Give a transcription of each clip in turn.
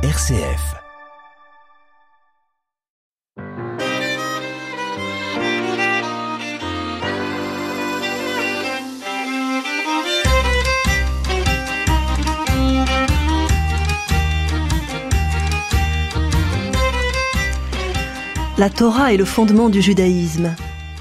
RCF. La Torah est le fondement du judaïsme.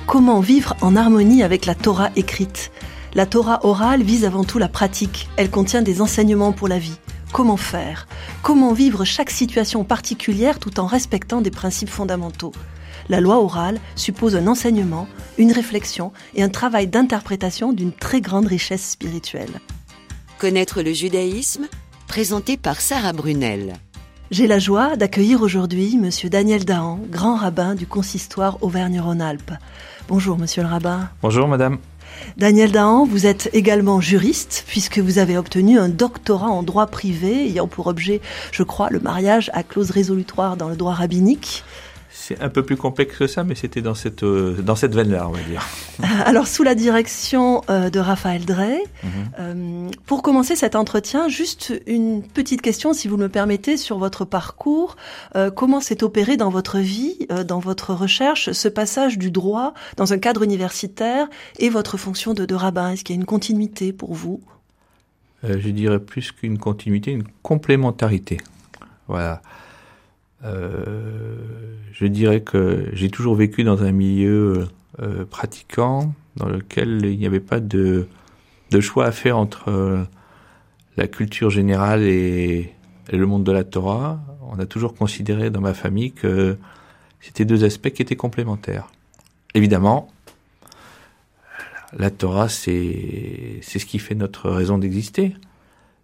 Comment vivre en harmonie avec la Torah écrite? La Torah orale vise avant tout la pratique. Elle contient des enseignements pour la vie. Comment faire? Comment vivre chaque situation particulière tout en respectant des principes fondamentaux? La loi orale suppose un enseignement, une réflexion et un travail d'interprétation d'une très grande richesse spirituelle. Connaître le judaïsme Présenté par Sarah Brunel. J'ai la joie d'accueillir aujourd'hui Monsieur Daniel Dahan, grand rabbin du consistoire Auvergne-Rhône-Alpes. Bonjour Monsieur le rabbin. Bonjour Madame. Daniel Dahan, vous êtes également juriste puisque vous avez obtenu un doctorat en droit privé ayant pour objet, je crois, le mariage à clause résolutoire dans le droit rabbinique. C'est un peu plus complexe que ça, mais c'était dans cette, euh, dans cette veine-là, on va dire. Alors, sous la direction euh, de Raphaël Drey, mm -hmm. euh, pour commencer cet entretien, juste une petite question, si vous me permettez, sur votre parcours. Comment s'est opéré dans votre vie, dans votre recherche, ce passage du droit dans un cadre universitaire et votre fonction de, de rabbin? Est-ce qu'il y a une continuité pour vous? Je dirais plus qu'une continuité, une complémentarité. Voilà. Euh, je dirais que j'ai toujours vécu dans un milieu euh, pratiquant dans lequel il n'y avait pas de, de choix à faire entre euh, la culture générale et, le monde de la Torah. On a toujours considéré dans ma famille que c'était deux aspects qui étaient complémentaires. Évidemment, la Torah, c'est c'est ce qui fait notre raison d'exister.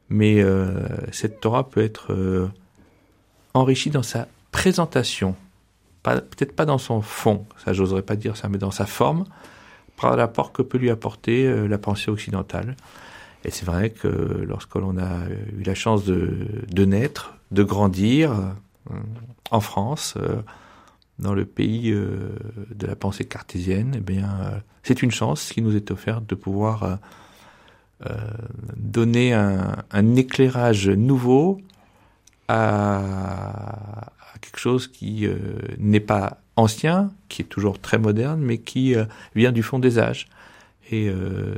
Mais euh, cette Torah peut être euh, enrichi dans sa présentation, peut-être pas dans son fond, ça j'oserais pas dire ça, mais dans sa forme, par l'apport que peut lui apporter euh, la pensée occidentale. Et c'est vrai que lorsque l'on a eu la chance de, de naître, de grandir euh, en France, euh, dans le pays de la pensée cartésienne, eh bien, c'est une chance qui nous est offerte de pouvoir donner un, un éclairage nouveau à, à quelque chose qui euh, n'est pas ancien, qui est toujours très moderne, mais qui euh, vient du fond des âges. Et euh,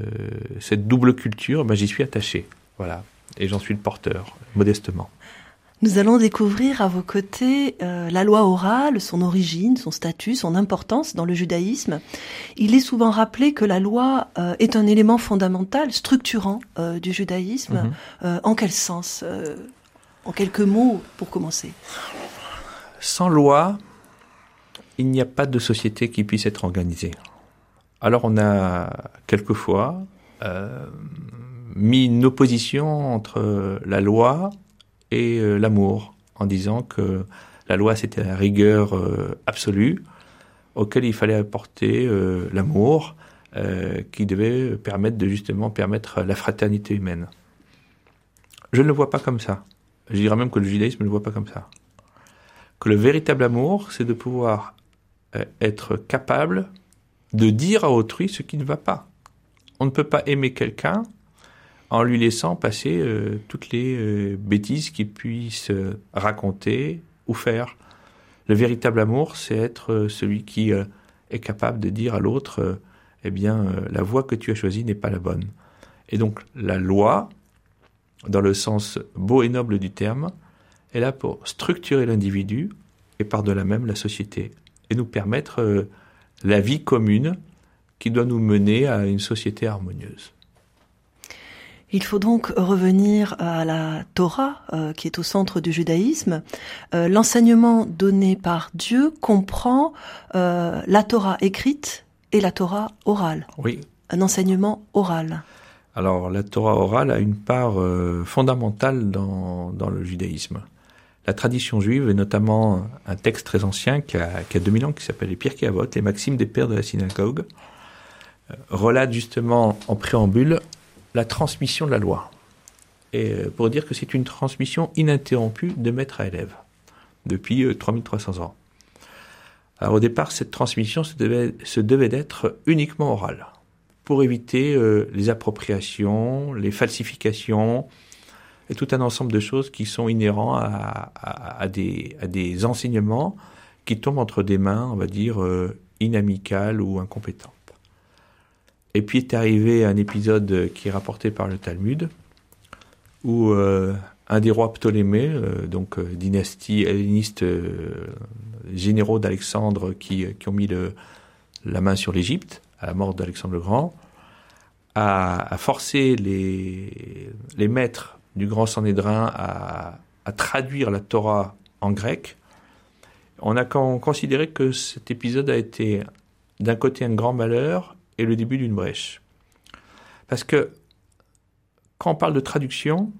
cette double culture, ben, j'y suis attaché. Voilà. Et j'en suis le porteur, modestement. Nous allons découvrir à vos côtés euh, la loi orale, son origine, son statut, son importance dans le judaïsme. Il est souvent rappelé que la loi euh, est un élément fondamental, structurant euh, du judaïsme. Mm -hmm. en quel sens En quelques mots pour commencer. Sans loi, il n'y a pas de société qui puisse être organisée. Alors on a quelquefois euh, mis une opposition entre la loi et euh, l'amour, en disant que la loi c'était la rigueur euh, absolue auquel il fallait apporter l'amour qui devait permettre de justement permettre la fraternité humaine. Je ne le vois pas comme ça. Je dirais même que le judaïsme ne le voit pas comme ça. Que le véritable amour, c'est de pouvoir euh, être capable de dire à autrui ce qui ne va pas. On ne peut pas aimer quelqu'un en lui laissant passer euh, toutes les euh, bêtises qu'il puisse raconter ou faire. Le véritable amour, c'est être celui qui est capable de dire à l'autre, eh bien, la voie que tu as choisie n'est pas la bonne. Et donc, la loi, dans le sens beau et noble du terme, est là pour structurer l'individu et par-delà même la société et nous permettre la vie commune qui doit nous mener à une société harmonieuse. Il faut donc revenir à la Torah, euh, qui est au centre du judaïsme. Euh, L'enseignement donné par Dieu comprend euh, la Torah écrite et la Torah orale. Oui. Un enseignement oral. Alors la Torah orale a une part euh, fondamentale dans, le judaïsme. La tradition juive, et notamment un texte très ancien qui a, qui a 2000 ans, qui s'appelle les Pirkei Avot, les Maximes des pères de la synagogue, euh, relate justement en préambule la transmission de la loi. Et euh, pour dire que c'est une transmission ininterrompue de maître à élève depuis euh, 3300 ans. Alors au départ, cette transmission se devait, se devait d'être uniquement orale pour éviter euh, les appropriations, les falsifications, et tout un ensemble de choses qui sont inhérents à, à, des, à des, enseignements qui tombent entre des mains, on va dire, euh, inamicales ou incompétentes. Et puis est arrivé un épisode qui est rapporté par le Talmud, où euh, un des rois Ptolémée, euh, donc dynastie helléniste, généraux d'Alexandre qui, qui, ont mis le, la main sur l'Égypte à la mort d'Alexandre le Grand, a forcé les, maîtres du grand Sanhédrin à, traduire la Torah en grec, on a considéré que cet épisode a été d'un côté un grand malheur et le début d'une brèche. Parce que quand on parle de traduction,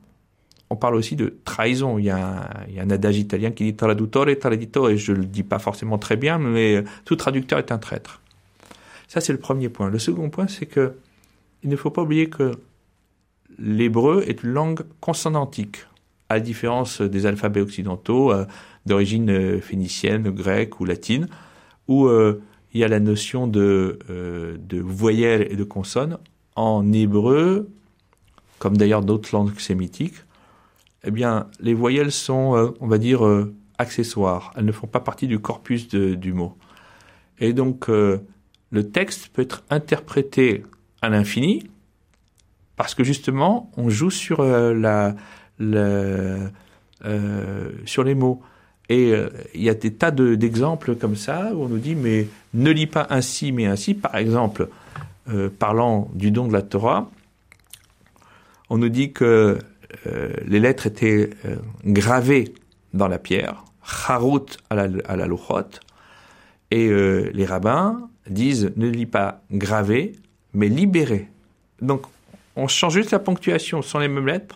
on parle aussi de trahison. Il y a un, adage italien qui dit traduttore, traditore, et je le dis pas forcément très bien, mais tout traducteur est un traître. Ça, c'est le premier point. Le second point, c'est que il ne faut pas oublier que l'hébreu est une langue consonantique, à la différence des alphabets occidentaux euh, d'origine euh, phénicienne, grecque ou latine, où euh, il y a la notion de, de voyelles et de consonnes. En hébreu, comme d'ailleurs d'autres langues sémitiques, eh bien, les voyelles sont, on va dire, accessoires. Elles ne font pas partie du corpus du mot. Et donc, le texte peut être interprété à l'infini, parce que justement, on joue sur euh, la, euh, sur les mots. Et euh, il y a des tas d'exemples comme ça où on nous dit mais ne lis pas ainsi mais ainsi. Par exemple, parlant du don de la Torah, on nous dit que les lettres étaient gravées dans la pierre, charut à la, à et les rabbins disent ne lis pas gravé mais libéré. Donc on change juste la ponctuation, sont les mêmes lettres,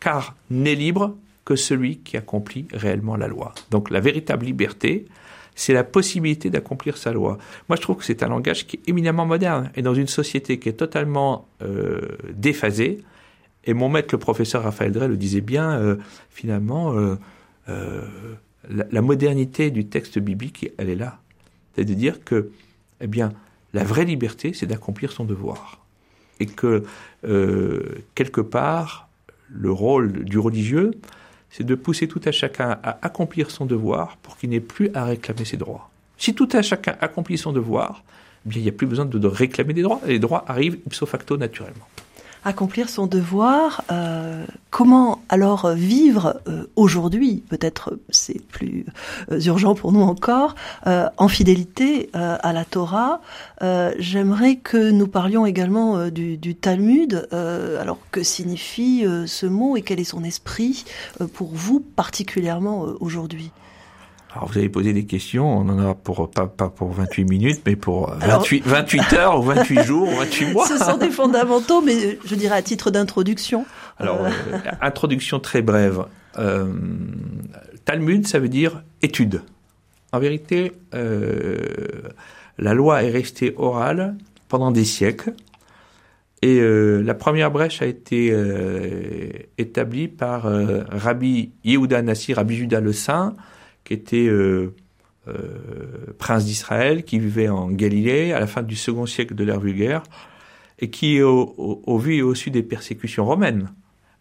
car n'est libre que celui qui accomplit réellement la loi. Donc la véritable liberté, c'est la possibilité d'accomplir sa loi. Moi, je trouve que c'est un langage qui est éminemment moderne. Et dans une société qui est totalement euh, déphasée, et mon maître, le professeur Raphaël Drey, le disait bien, euh, finalement, euh, la, la, modernité du texte biblique, elle est là. C'est de dire que, eh bien, la vraie liberté, c'est d'accomplir son devoir et que euh, quelque part, le rôle du religieux, c'est de pousser tout à chacun à accomplir son devoir pour qu'il n'ait plus à réclamer ses droits. Si tout à chacun accomplit son devoir, eh bien, il n'y a plus besoin de, de réclamer des droits. Les droits arrivent ipso facto naturellement accomplir son devoir. Euh, comment alors vivre euh, aujourd'hui Peut-être c'est plus euh, urgent pour nous encore en fidélité à la Torah. J'aimerais que nous parlions également du, du, Talmud. alors que signifie ce mot et quel est son esprit pour vous particulièrement aujourd'hui? Alors vous avez posé des questions, on en a pour pas, pas pour 28 minutes, mais pour 28, 28 heures ou 28 jours ou 28 mois. Ce sont des fondamentaux, mais je dirais à titre d'introduction. Alors, euh, introduction très brève. Euh, Talmud, ça veut dire étude. En vérité, euh, la loi est restée orale pendant des siècles. Et euh, la première brèche a été euh, établie par Rabbi Yehuda Nassi, Rabbi Judas le Saint, qui était euh, euh, prince d'Israël, qui vivait en Galilée à la fin du second siècle de l'ère vulgaire, et qui, au, vu et au su des persécutions romaines,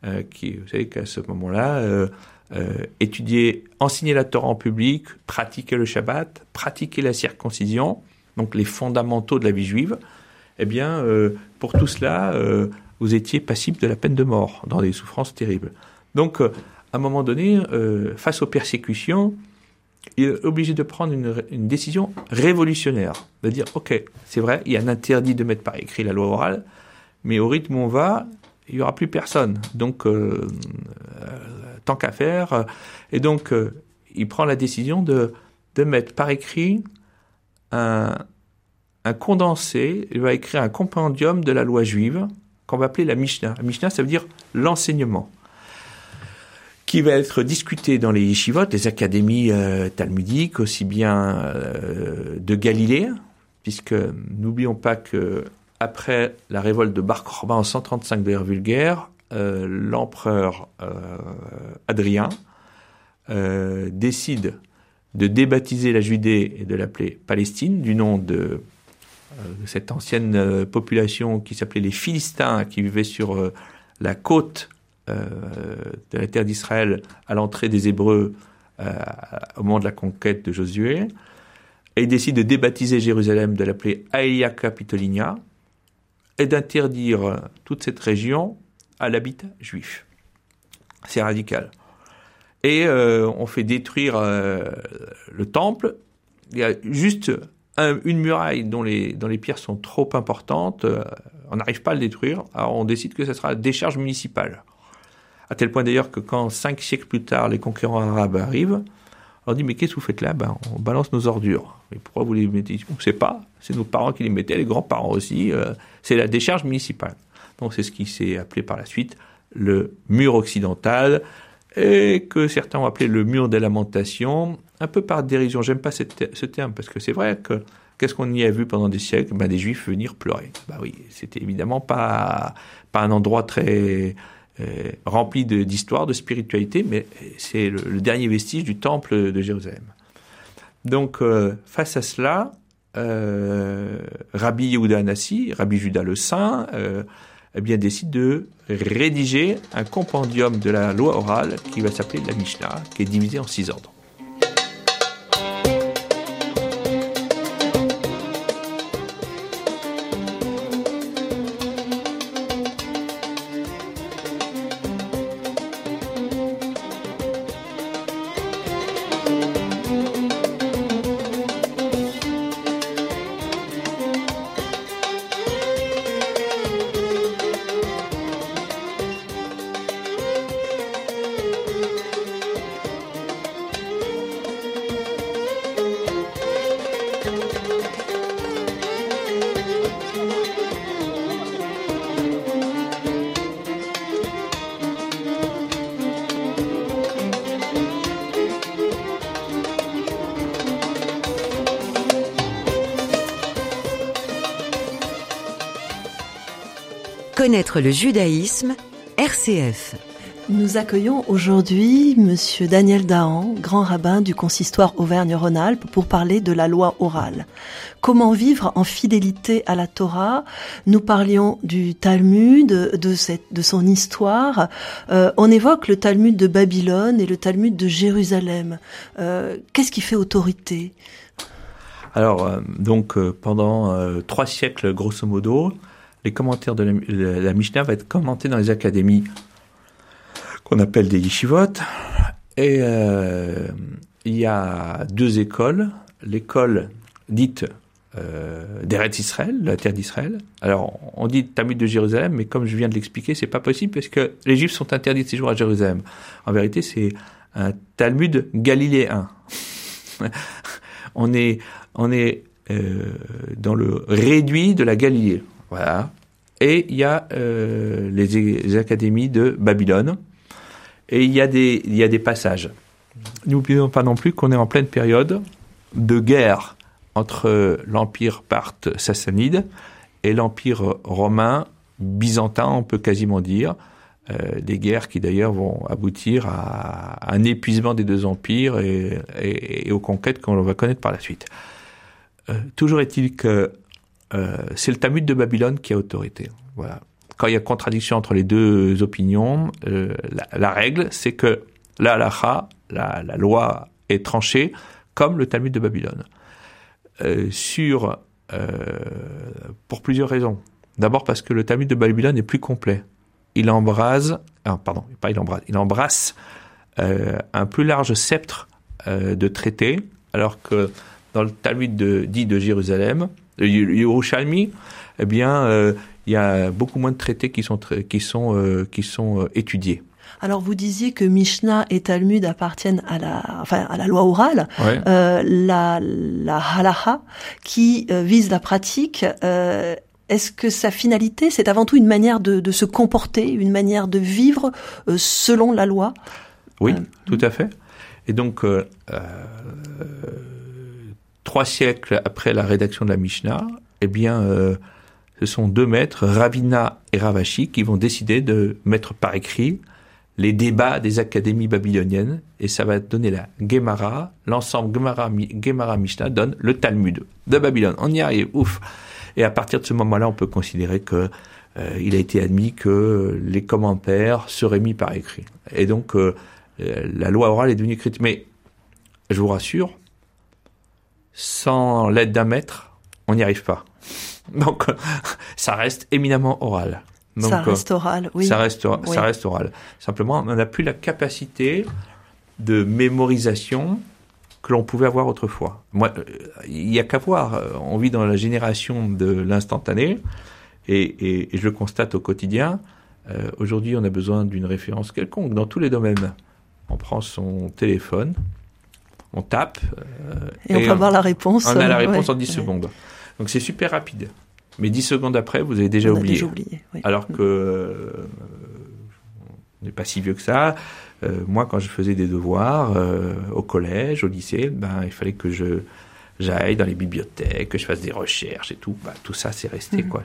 euh, qui, vous savez qu'à ce moment-là, euh, euh, étudier, enseigner la Torah en public, pratiquer le Shabbat, pratiquer la circoncision, donc les fondamentaux de la vie juive, eh bien, euh, pour tout cela, vous étiez passible de la peine de mort, dans des souffrances terribles. Donc, à un moment donné, face aux persécutions, il est obligé de prendre une, décision révolutionnaire, de dire, OK, c'est vrai, il y a un interdit de mettre par écrit la loi orale, mais au rythme où on va, il n'y aura plus personne. Donc, euh, euh, tant qu'à faire. Et donc, euh, il prend la décision de, de mettre par écrit un, un condensé, il va écrire un compendium de la loi juive qu'on va appeler la Mishnah. La Mishnah, ça veut dire l'enseignement qui va être discuté dans les yeshivot, les académies euh, talmudiques, aussi bien euh, de Galilée, puisque n'oublions pas que après la révolte de Bar en 135 de l'ère vulgaire, euh, l'empereur Adrien décide de débaptiser la Judée et de l'appeler Palestine, du nom de, cette ancienne population qui s'appelait les Philistins, qui vivaient sur la côte de la terre d'Israël à l'entrée des Hébreux au moment de la conquête de Josué. Et il décide de débaptiser Jérusalem, de l'appeler Aelia Capitolinia, et d'interdire toute cette région à l'habitat juif. C'est radical. Et euh, on fait détruire euh, le temple. Il y a juste une muraille dont les, pierres sont trop importantes. Euh, on n'arrive pas à le détruire. Alors on décide que ce sera décharge municipale. À tel point d'ailleurs que quand cinq siècles plus tard les conquérants arabes arrivent, on dit mais qu'est-ce que vous faites là? Ben, On balance nos ordures. Mais pourquoi vous les mettez? On ne sait pas. C'est nos parents qui les mettaient, les grands-parents aussi. c'est la décharge municipale. Donc c'est ce qui s'est appelé par la suite le mur occidental, et que certains ont appelé le mur des lamentations, un peu par dérision. J'aime pas ce terme, parce que c'est vrai que qu'est-ce qu'on y a vu pendant des siècles? Ben, Des juifs venir pleurer. Bah oui, c'était évidemment pas un endroit très euh, rempli d'histoire, de, spiritualité, mais c'est le, dernier vestige du temple de Jérusalem. Donc, euh, face à cela, euh, Rabbi Yehuda Anassi, Rabbi Judas le Saint, eh bien, décide de rédiger un compendium de la loi orale qui va s'appeler la Mishnah, qui est divisé en six ordres. Connaître le judaïsme, RCF. Nous accueillons aujourd'hui Monsieur Daniel Dahan, grand rabbin du consistoire Auvergne-Rhône-Alpes, pour parler de la loi orale. Comment vivre en fidélité à la Torah? Nous parlions du Talmud, de, cette, de son histoire. Euh, on évoque le Talmud de Babylone et le Talmud de Jérusalem. Euh, qu'est-ce qui fait autorité? Alors, euh, donc, pendant trois siècles, grosso modo, les commentaires de la, Mishnah vont être commentés dans les académies qu'on appelle des yeshivot. Et euh, il y a deux écoles. L'école dite euh, d'Eretz Israël, la terre d'Israël. Alors, on dit Talmud de Jérusalem, mais comme je viens de l'expliquer, c'est pas possible parce que les Juifs sont interdits de séjour à Jérusalem. En vérité, c'est un Talmud galiléen. on est, on est euh, dans le réduit de la Galilée. Voilà. Et il y a euh, les, académies de Babylone. Et il y a des, passages. N'oublions pas non plus qu'on est en pleine période de guerre entre l'empire parthe sassanide et l'empire romain byzantin, on peut quasiment dire. Euh, des guerres qui d'ailleurs vont aboutir à, un épuisement des deux empires et, aux conquêtes qu'on va connaître par la suite. Euh, toujours est-il que euh, c'est le Talmud de Babylone qui a autorité. Voilà. Quand il y a contradiction entre les deux opinions, euh, la, règle, c'est que la halacha, la, loi est tranchée comme le Talmud de Babylone. Euh, pour plusieurs raisons. D'abord parce que le Talmud de Babylone est plus complet. Il ah, embrasse, un plus large sceptre de traités, alors que dans le Talmud dit de Jérusalem, le Yerushalmi, eh bien, euh, il y a beaucoup moins de traités qui sont qui sont euh, qui sont euh, étudiés. Alors vous disiez que Mishnah et Talmud appartiennent à la, enfin à la loi orale, la la halacha qui vise la pratique. Est-ce que sa finalité, c'est avant tout une manière de, de, se comporter, une manière de vivre selon la loi? Oui, tout à fait. Et donc trois siècles après la rédaction de la Mishnah, eh bien, euh, ce sont deux maîtres, Ravina et Ravashi, qui vont décider de mettre par écrit les débats des académies babyloniennes, et ça va donner la Gemara, l'ensemble Gemara, Mishnah donne le Talmud de Babylone. On y arrive, ouf. Et à partir de ce moment-là, on peut considérer que euh, il a été admis que les commentaires seraient mis par écrit. Et donc, euh, la loi orale est devenue écrite. Mais je vous rassure, sans l'aide d'un maître, on n'y arrive pas. Donc, ça reste éminemment oral. Donc, ça reste oral, oui. Ça reste, ça reste oral. Simplement, on n'a plus la capacité de mémorisation que l'on pouvait avoir autrefois. Moi, il n'y a qu'à voir. On vit dans la génération de l'instantané. Et, et, je le constate au quotidien. Euh, Aujourd'hui, on a besoin d'une référence quelconque dans tous les domaines. On prend son téléphone, on tape. Euh, et, on peut avoir la réponse. On a la réponse en 10 secondes. Donc c'est super rapide. Mais 10 secondes après, vous avez déjà oublié. Déjà oublié Alors que euh, on n'est pas si vieux que ça. Euh, moi, quand je faisais des devoirs euh, au collège, au lycée, ben, il fallait que je j'aille dans les bibliothèques, que je fasse des recherches et tout. Bah, tout ça, c'est resté, mmh. quoi.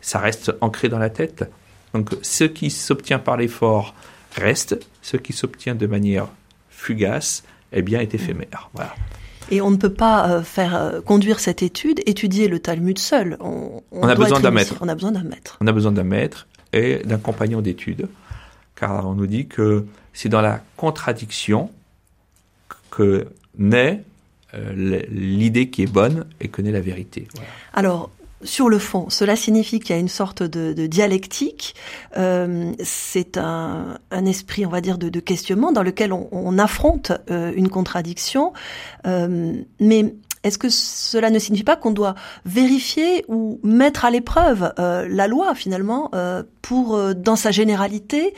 Ça reste ancré dans la tête. Donc, ce qui s'obtient par l'effort reste, ce qui s'obtient de manière fugace, eh bien, est éphémère. Voilà. Et on ne peut pas euh, faire euh, conduire cette étude, étudier le Talmud seul. On, on, a besoin d'un maître. On a besoin d'un maître. On a besoin d'un maître et d'un compagnon d'étude, car on nous dit que c'est dans la contradiction que naît euh, l'idée qui est bonne et connaît la vérité. Alors, sur le fond, cela signifie qu'il y a une sorte de, dialectique. Euh, c'est un, esprit, on va dire, de, questionnement dans lequel on, affronte euh, une contradiction. mais est-ce que cela ne signifie pas qu'on doit vérifier ou mettre à l'épreuve la loi finalement pour, dans sa généralité,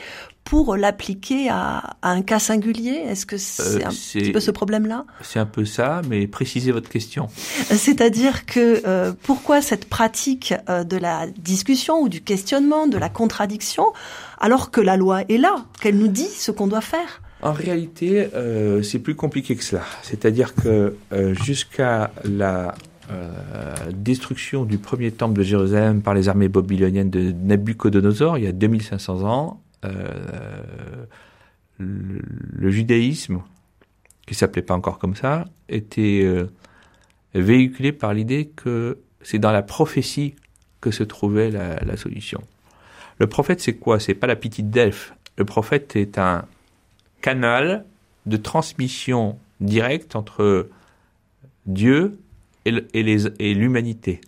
pour l'appliquer à, un cas singulier? Est-ce que c'est euh, un petit peu ce problème-là? C'est un peu ça, mais précisez votre question. C'est-à-dire que euh, pourquoi cette pratique euh, de la discussion ou du questionnement, de la contradiction, alors que la loi est là, qu'elle nous dit ce qu'on doit faire? En réalité, c'est plus compliqué que cela. C'est-à-dire que jusqu'à la destruction du premier temple de Jérusalem par les armées babyloniennes de Nabucodonosor, il y a 2500 ans, euh, le, judaïsme, qui s'appelait pas encore comme ça, était euh, véhiculé par l'idée que c'est dans la prophétie que se trouvait la, solution. Le prophète, c'est quoi? C'est pas la petite Delphes. Le prophète est un canal de transmission directe entre Dieu et l'humanité.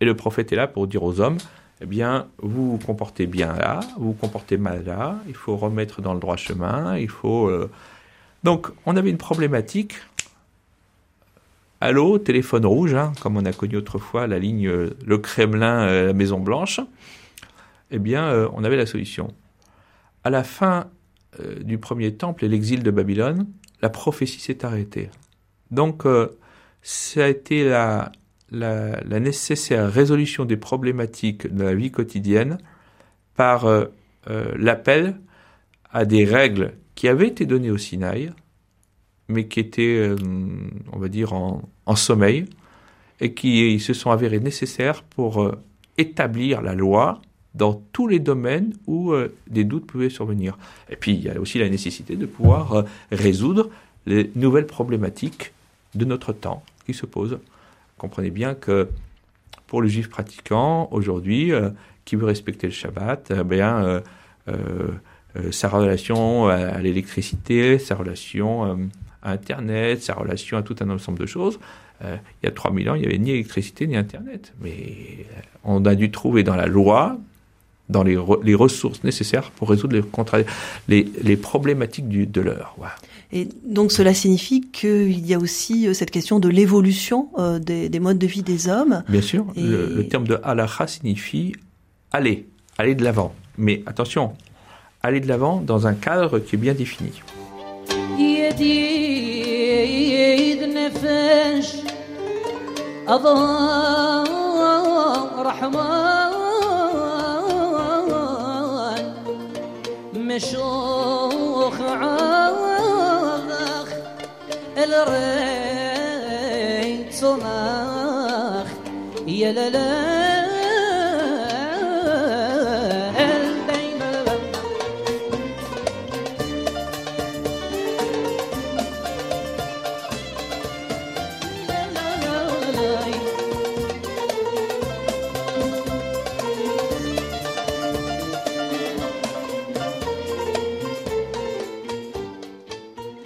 Et le prophète est là pour dire aux hommes, eh bien, vous vous comportez bien là, vous vous comportez mal là, il faut remettre dans le droit chemin, il faut... Euh, donc, on avait une problématique. Allô, téléphone rouge, hein, comme on a connu autrefois la ligne euh, Le Kremlin, euh, la Maison Blanche. Eh bien, on avait la solution. À la fin du premier temple et l'exil de Babylone, la prophétie s'est arrêtée. Donc, ça a été la, la, nécessaire résolution des problématiques de la vie quotidienne par euh, euh, l'appel à des règles qui avaient été données au Sinaï, mais qui étaient, euh, on va dire, en, sommeil, et qui se sont avérées nécessaires pour établir la loi dans tous les domaines où des doutes pouvaient survenir. Et puis, il y a aussi la nécessité de pouvoir résoudre les nouvelles problématiques de notre temps qui se posent comprenez bien que pour le juif pratiquant, aujourd'hui, euh, qui veut respecter le Shabbat, eh bien, euh, euh, sa relation à, l'électricité, sa relation à Internet, sa relation à tout un ensemble de choses, il y a 3000 ans, il n'y avait ni électricité ni Internet. Mais on a dû trouver dans la loi, dans les, ressources nécessaires pour résoudre les, les, problématiques du, de l'heure. Et donc cela signifie qu'il y a aussi euh, cette question de l'évolution euh, des, modes de vie des hommes. Bien sûr, le, terme de halacha signifie aller, aller de l'avant. Mais attention, aller de l'avant dans un cadre qui est bien défini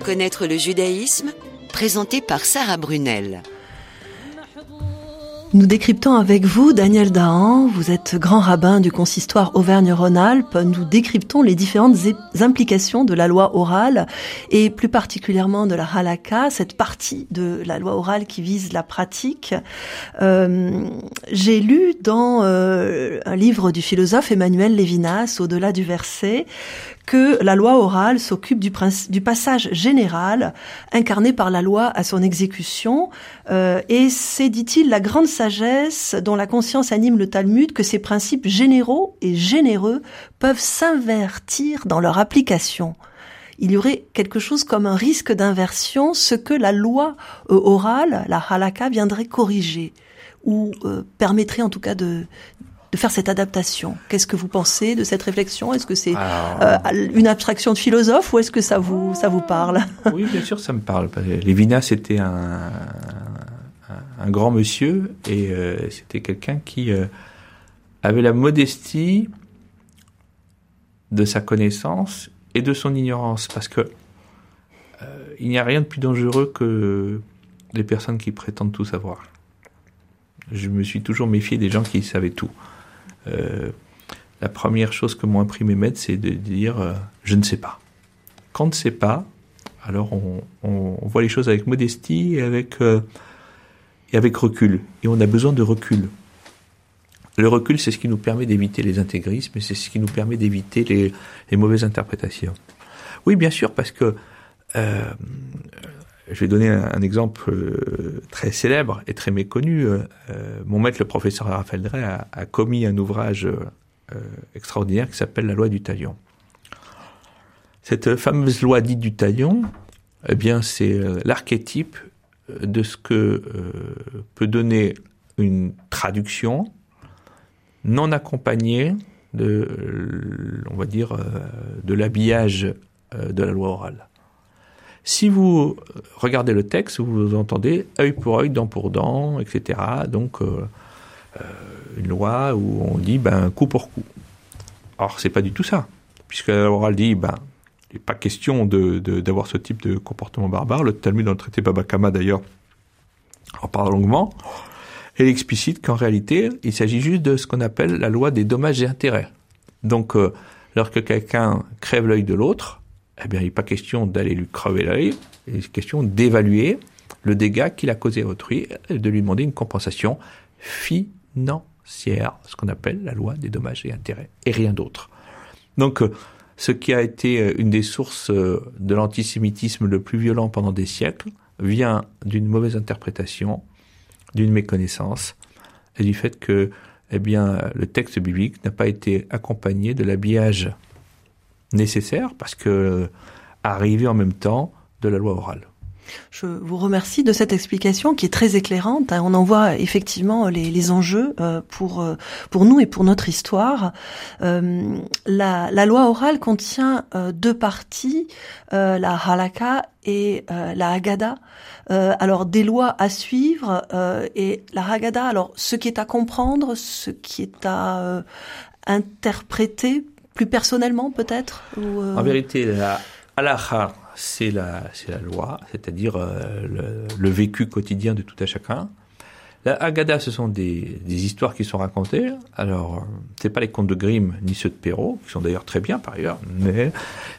connaître le judaïsme présenté par Sarah Brunel. Nous décryptons avec vous, Daniel Dahan, vous êtes grand rabbin du consistoire Auvergne-Rhône-Alpes, nous décryptons les différentes implications de la loi orale et plus particulièrement de la halakha, cette partie de la loi orale qui vise la pratique. Euh, J'ai lu dans euh, un livre du philosophe Emmanuel Lévinas, Au-delà du verset, que la loi orale s'occupe du, du, passage général incarné par la loi à son exécution. Euh, et c'est, dit-il, la grande sagesse dont la conscience anime le Talmud que ces principes généraux et généreux peuvent s'invertir dans leur application. Il y aurait quelque chose comme un risque d'inversion, ce que la loi euh, orale, la halakha, viendrait corriger ou euh, permettrait en tout cas de, de faire cette adaptation. Qu'est-ce que vous pensez de cette réflexion? Est-ce que c'est euh, une abstraction de philosophe ou est-ce que ça vous ça vous parle? Oui, bien sûr, ça me parle. Lévinas c'était un, un, grand monsieur et euh, c'était quelqu'un qui euh, avait la modestie de sa connaissance et de son ignorance, parce que il n'y a rien de plus dangereux que les personnes qui prétendent tout savoir. Je me suis toujours méfié des gens qui savaient tout. Euh, la première chose que m'ont appris mes maîtres, c'est de dire euh, je ne sais pas. Quand on ne sait pas, alors on, voit les choses avec modestie et avec, euh, et avec recul. Et on a besoin de recul. Le recul, c'est ce qui nous permet d'éviter les intégrismes et c'est ce qui nous permet d'éviter les, mauvaises interprétations. Oui, bien sûr, parce que je vais donner un, exemple euh, très célèbre et très méconnu. Euh, mon maître, le professeur Raphaël Drey, a, commis un ouvrage euh, extraordinaire qui s'appelle La loi du talion. Cette fameuse loi dite du talion, eh bien, c'est l'archétype de ce que peut donner une traduction non accompagnée de, on va dire, de l'habillage de la loi orale. Si vous regardez le texte, vous entendez œil pour œil, dent pour dent, etc. Donc, euh, euh, une loi où on dit ben, coup pour coup. Or, c'est pas du tout ça. Puisque loi dit ben, il n'est pas question d'avoir ce type de comportement barbare. Le Talmud dans le traité Babakama, d'ailleurs, en parle longuement. Elle explicite qu'en réalité, il s'agit juste de ce qu'on appelle la loi des dommages et intérêts. Donc, euh, lorsque quelqu'un crève l'œil de l'autre, eh bien, il n'est pas question d'aller lui crever l'œil, il est question d'évaluer le dégât qu'il a causé à autrui et de lui demander une compensation financière, ce qu'on appelle la loi des dommages et intérêts, et rien d'autre. Donc, euh, ce qui a été euh, une des sources euh, de l'antisémitisme le plus violent pendant des siècles vient d'une mauvaise interprétation, d'une méconnaissance, et du fait que eh bien, le texte biblique n'a pas été accompagné de l'habillage nécessaire parce que arriver en même temps de la loi orale. Je vous remercie de cette explication qui est très éclairante. On en voit effectivement les, les enjeux euh, pour euh, pour nous et pour notre histoire. Euh, la, la, loi orale contient deux parties, la halakha et la haggadah. alors des lois à suivre et la haggadah. Alors ce qui est à comprendre, ce qui est à interpréter plus personnellement peut-être euh, En vérité, la halakha, c'est la, c'est la loi, c'est-à-dire euh, le, vécu quotidien de tout à chacun. La Haggadah, ce sont des, histoires qui sont racontées. Alors, euh, c'est pas les contes de Grimm ni ceux de Perrault, qui sont d'ailleurs très bien par ailleurs, mais,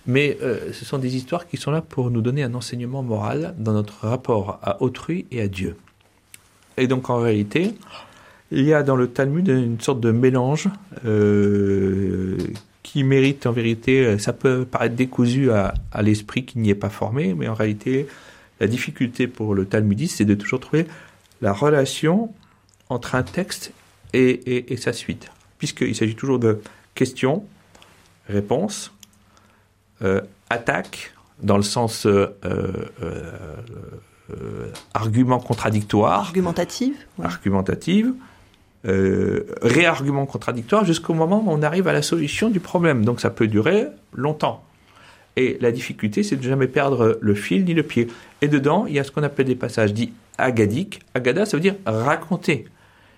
mais ce sont des histoires qui sont là pour nous donner un enseignement moral dans notre rapport à autrui et à Dieu. Et donc, en réalité, il y a dans le Talmud une sorte de mélange qui mérite en vérité, euh, ça peut paraître décousu à, à l'esprit qui n'y est pas formé, mais en réalité, la difficulté pour le talmudiste, c'est de toujours trouver la relation entre un texte et, et, et sa suite, puisqu'il s'agit toujours de questions, réponses, euh, attaques, dans le sens euh, euh, euh argument contradictoire, argumentative, argumentative, euh, réargument contradictoire jusqu'au moment où on arrive à la solution du problème. Donc ça peut durer longtemps. Et la difficulté, c'est de jamais perdre le fil ni le pied. Et dedans, il y a ce qu'on appelle des passages dits agadiques. Agada, ça veut dire raconter.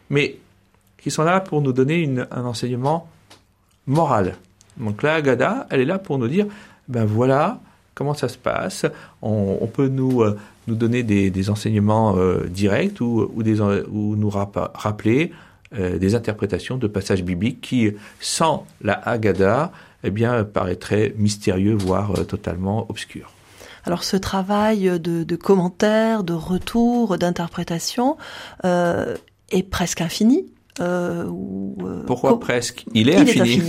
Mais qui sont là pour nous donner un enseignement moral. Donc la agada, elle est là pour nous dire, ben voilà comment ça se passe. On, peut nous, euh, nous donner des, enseignements euh, directs ou, ou nous rappeler euh, des interprétations de passages bibliques qui, sans la Haggadah, eh bien, paraîtraient mystérieux, voire totalement obscurs. Alors ce travail de, commentaires, de retours, d'interprétation est presque infini. Pourquoi presque? Il est infini.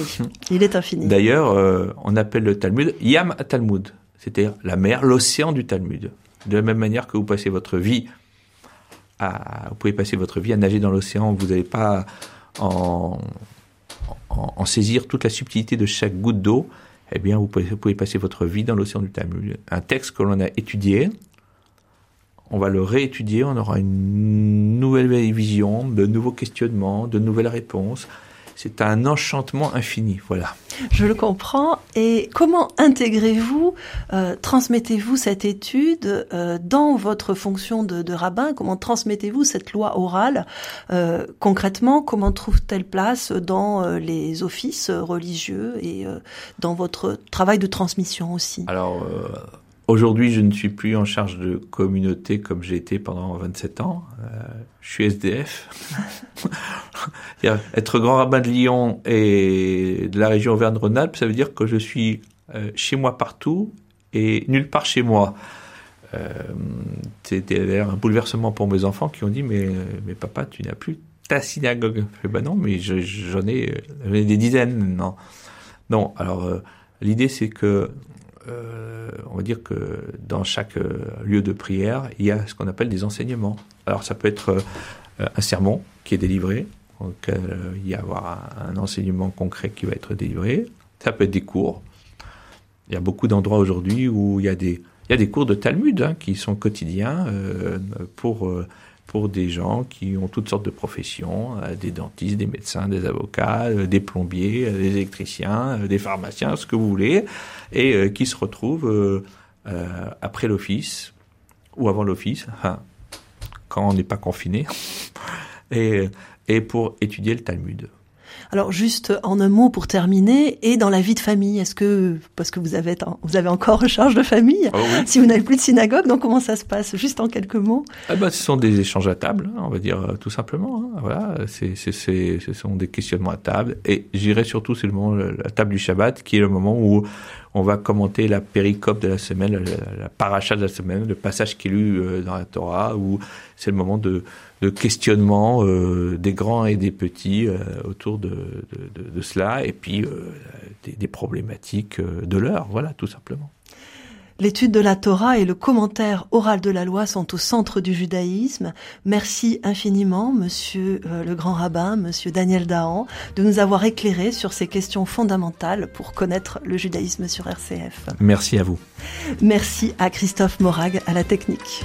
Il est infini. D'ailleurs, on appelle le Talmud Yam Talmud c'est-à-dire la mer, l'océan du Talmud. De la même manière que vous passez votre vie vous pouvez passer votre vie à nager dans l'océan, vous n'allez pas en, en, saisir toute la subtilité de chaque goutte d'eau, eh bien, vous pouvez, vous pouvez passer votre vie dans l'océan du Talmud. Un texte que l'on a étudié, on va le réétudier, on aura une nouvelle vision, de nouveaux questionnements, de nouvelles réponses c'est un enchantement infini. Voilà. Je le comprends. Et comment intégrez-vous, euh, transmettez-vous cette étude euh, dans votre fonction de, rabbin? Comment transmettez-vous cette loi orale? Euh, Concrètement, comment trouve-t-elle place dans les offices religieux et dans votre travail de transmission aussi? Alors, Aujourd'hui, je ne suis plus en charge de communauté comme j'ai été pendant 27 ans. Euh, je suis SDF. être grand rabbin de Lyon et de la région Auvergne-Rhône-Alpes, ça veut dire que je suis euh, chez moi partout et nulle part chez moi. Euh, C'était un bouleversement pour mes enfants qui ont dit mais, mais papa, tu n'as plus ta synagogue. Je ben non, mais j'en ai, ai, des dizaines. Non, non. Alors l'idée c'est que euh, on va dire que dans chaque euh, lieu de prière, il y a ce qu'on appelle des enseignements. Alors ça peut être euh, un sermon qui est délivré, il y a avoir un, enseignement concret qui va être délivré. Ça peut être des cours. Il y a beaucoup d'endroits aujourd'hui où il y a des il y a des cours de Talmud hein, qui sont quotidiens pour pour des gens qui ont toutes sortes de professions, des dentistes, des médecins, des avocats, des plombiers, des électriciens, des pharmaciens, ce que vous voulez et euh, qui se retrouvent euh, euh, après l'office ou avant l'office, quand on n'est pas confiné, et, et pour étudier le Talmud. Alors juste en un mot pour terminer, et dans la vie de famille, est-ce que parce que vous avez vous avez encore charge de famille, oh si vous n'avez plus de synagogue, donc comment ça se passe? Juste en quelques mots. Ah ben, ce sont des échanges à table, hein, on va dire euh, tout simplement. Hein, voilà, c'est ce sont des questionnements à table, et j'irai surtout c'est le moment la table du Shabbat qui est le moment où on va commenter la péricope de la semaine, la, paracha de la semaine, le passage qui est lu euh, dans la Torah, où c'est le moment de, questionnement euh, des grands et des petits euh, autour de, cela, et puis des, des, problématiques de l'heure, voilà, tout simplement. L'étude de la Torah et le commentaire oral de la loi sont au centre du judaïsme. Merci infiniment, monsieur euh, le grand rabbin, monsieur Daniel Dahan, de nous avoir éclairé sur ces questions fondamentales pour connaître le judaïsme sur RCF. Merci à vous. Merci à Christophe Morag à la technique.